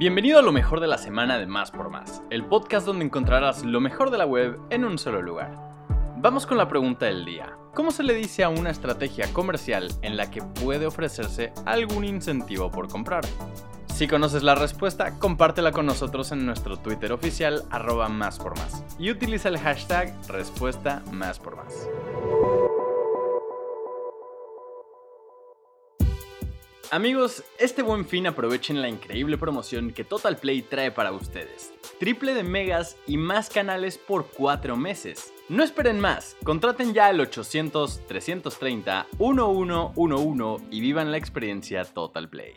Bienvenido a lo mejor de la semana de Más por Más, el podcast donde encontrarás lo mejor de la web en un solo lugar. Vamos con la pregunta del día. ¿Cómo se le dice a una estrategia comercial en la que puede ofrecerse algún incentivo por comprar? Si conoces la respuesta, compártela con nosotros en nuestro Twitter oficial arroba más por más y utiliza el hashtag respuesta más por más. Amigos, este buen fin aprovechen la increíble promoción que Total Play trae para ustedes. Triple de megas y más canales por 4 meses. No esperen más, contraten ya el 800-330-1111 y vivan la experiencia Total Play.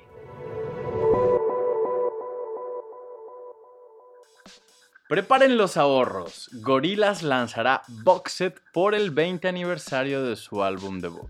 Preparen los ahorros. Gorillaz lanzará Box Set por el 20 aniversario de su álbum debut.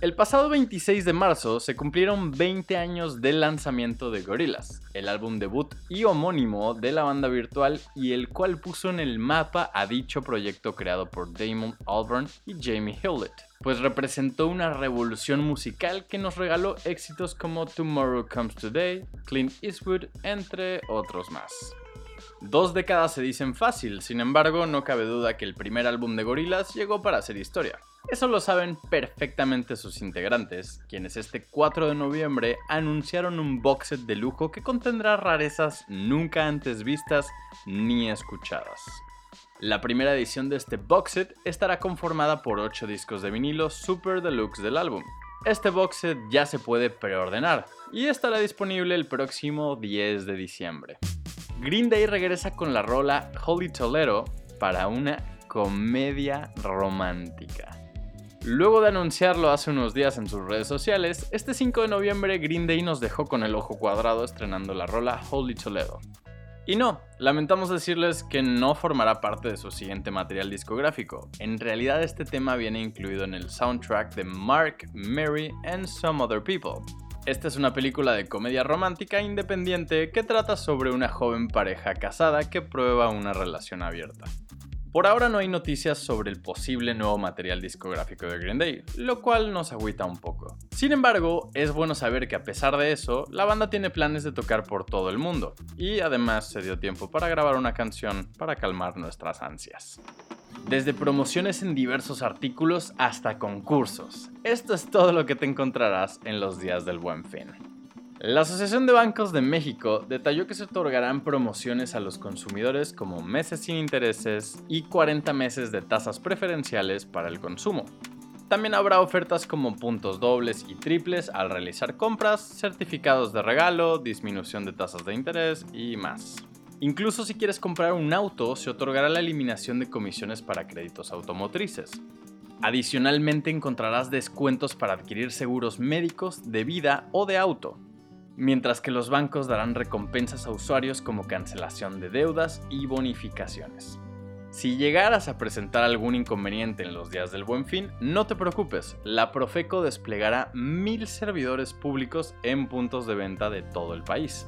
El pasado 26 de marzo se cumplieron 20 años del lanzamiento de Gorillaz, el álbum debut y homónimo de la banda virtual y el cual puso en el mapa a dicho proyecto creado por Damon Albarn y Jamie Hewlett, pues representó una revolución musical que nos regaló éxitos como Tomorrow Comes Today, Clint Eastwood, entre otros más. Dos décadas se dicen fácil, sin embargo, no cabe duda que el primer álbum de Gorillaz llegó para hacer historia. Eso lo saben perfectamente sus integrantes, quienes este 4 de noviembre anunciaron un box set de lujo que contendrá rarezas nunca antes vistas ni escuchadas. La primera edición de este box set estará conformada por 8 discos de vinilo super deluxe del álbum. Este box set ya se puede preordenar y estará disponible el próximo 10 de diciembre. Green Day regresa con la rola Holy Toledo para una comedia romántica. Luego de anunciarlo hace unos días en sus redes sociales, este 5 de noviembre Green Day nos dejó con el ojo cuadrado estrenando la rola Holy Toledo. Y no, lamentamos decirles que no formará parte de su siguiente material discográfico. En realidad este tema viene incluido en el soundtrack de Mark, Mary and Some Other People. Esta es una película de comedia romántica independiente que trata sobre una joven pareja casada que prueba una relación abierta. Por ahora no hay noticias sobre el posible nuevo material discográfico de Green Day, lo cual nos agüita un poco. Sin embargo, es bueno saber que a pesar de eso, la banda tiene planes de tocar por todo el mundo, y además se dio tiempo para grabar una canción para calmar nuestras ansias. Desde promociones en diversos artículos hasta concursos. Esto es todo lo que te encontrarás en los días del buen fin. La Asociación de Bancos de México detalló que se otorgarán promociones a los consumidores como meses sin intereses y 40 meses de tasas preferenciales para el consumo. También habrá ofertas como puntos dobles y triples al realizar compras, certificados de regalo, disminución de tasas de interés y más. Incluso si quieres comprar un auto, se otorgará la eliminación de comisiones para créditos automotrices. Adicionalmente encontrarás descuentos para adquirir seguros médicos, de vida o de auto, mientras que los bancos darán recompensas a usuarios como cancelación de deudas y bonificaciones. Si llegaras a presentar algún inconveniente en los días del buen fin, no te preocupes, la Profeco desplegará mil servidores públicos en puntos de venta de todo el país.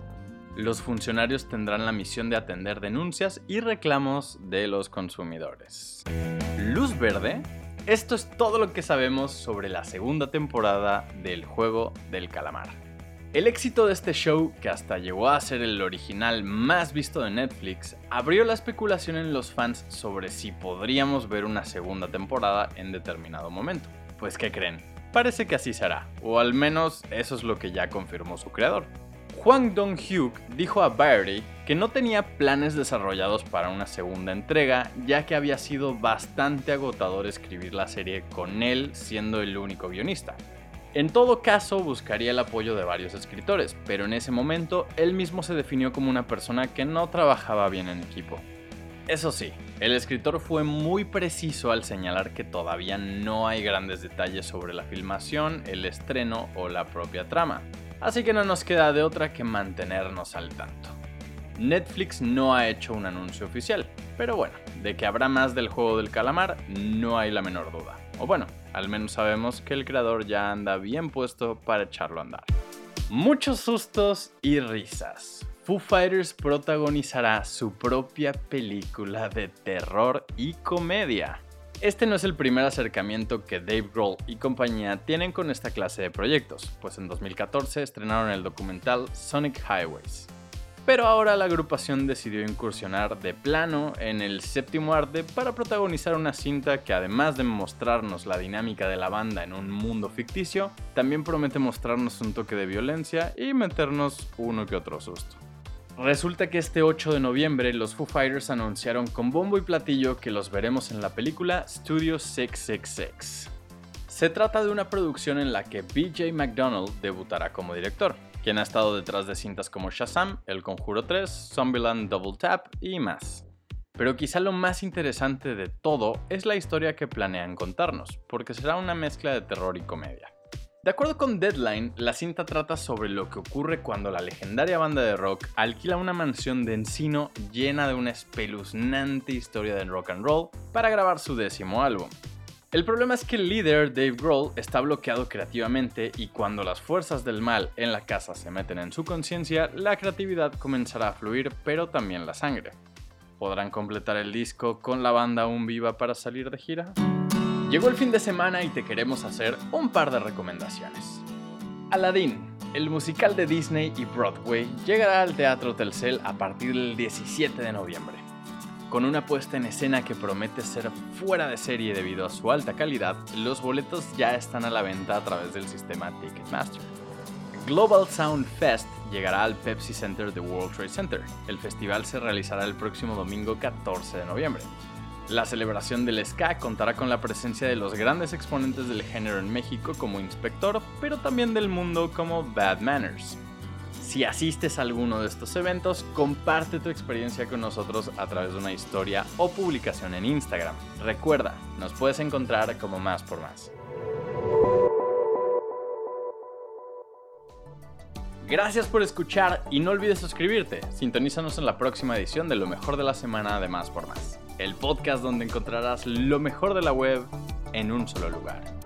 Los funcionarios tendrán la misión de atender denuncias y reclamos de los consumidores. Luz verde. Esto es todo lo que sabemos sobre la segunda temporada del juego del calamar. El éxito de este show, que hasta llegó a ser el original más visto de Netflix, abrió la especulación en los fans sobre si podríamos ver una segunda temporada en determinado momento. Pues ¿qué creen? Parece que así será, o al menos eso es lo que ya confirmó su creador. Juan Dong-hyuk dijo a Variety que no tenía planes desarrollados para una segunda entrega, ya que había sido bastante agotador escribir la serie con él siendo el único guionista. En todo caso, buscaría el apoyo de varios escritores, pero en ese momento él mismo se definió como una persona que no trabajaba bien en equipo. Eso sí, el escritor fue muy preciso al señalar que todavía no hay grandes detalles sobre la filmación, el estreno o la propia trama, así que no nos queda de otra que mantenernos al tanto. Netflix no ha hecho un anuncio oficial, pero bueno, de que habrá más del juego del calamar no hay la menor duda. O bueno, al menos sabemos que el creador ya anda bien puesto para echarlo a andar. Muchos sustos y risas. Foo Fighters protagonizará su propia película de terror y comedia. Este no es el primer acercamiento que Dave Grohl y compañía tienen con esta clase de proyectos, pues en 2014 estrenaron el documental Sonic Highways. pero ahora la agrupación decidió incursionar de plano en el séptimo arte para protagonizar una cinta que además de mostrarnos la dinámica de la banda en un mundo ficticio, también promete mostrarnos un toque de violencia y meternos uno que otro susto. Resulta que este 8 de noviembre los Foo Fighters anunciaron con bombo y platillo que los veremos en la película Studio 666. Se trata de una producción en la que BJ McDonald debutará como director quien ha estado detrás de cintas como Shazam, El Conjuro 3, Zombieland Double Tap y más. Pero quizá lo más interesante de todo es la historia que planean contarnos, porque será una mezcla de terror y comedia. De acuerdo con Deadline, la cinta trata sobre lo que ocurre cuando la legendaria banda de rock alquila una mansión de encino llena de una espeluznante historia de rock and roll para grabar su décimo álbum, el problema es que el líder, Dave Grohl, está bloqueado creativamente y cuando las fuerzas del mal en la casa se meten en su conciencia, la creatividad comenzará a fluir, pero también la sangre. ¿Podrán completar el disco con la banda aún viva para salir de gira? Llegó el fin de semana y te queremos hacer un par de recomendaciones. Aladdin, el musical de Disney y Broadway, llegará al Teatro Telcel a partir del 17 de noviembre. Con una puesta en escena que promete ser fuera de serie debido a su alta calidad, los boletos ya están a la venta a través del sistema Ticketmaster. Global Sound Fest llegará al Pepsi Center de World Trade Center. El festival se realizará el próximo domingo 14 de noviembre. La celebración del ska contará con la presencia de los grandes exponentes del género en México como Inspector, pero también del mundo como Bad Manners. Si asistes a alguno de estos eventos, comparte tu experiencia con nosotros a través de una historia o publicación en Instagram. Recuerda, nos puedes encontrar como más por más. Gracias por escuchar y no olvides suscribirte. Sintonízanos en la próxima edición de Lo mejor de la semana de Más por Más, el podcast donde encontrarás lo mejor de la web en un solo lugar.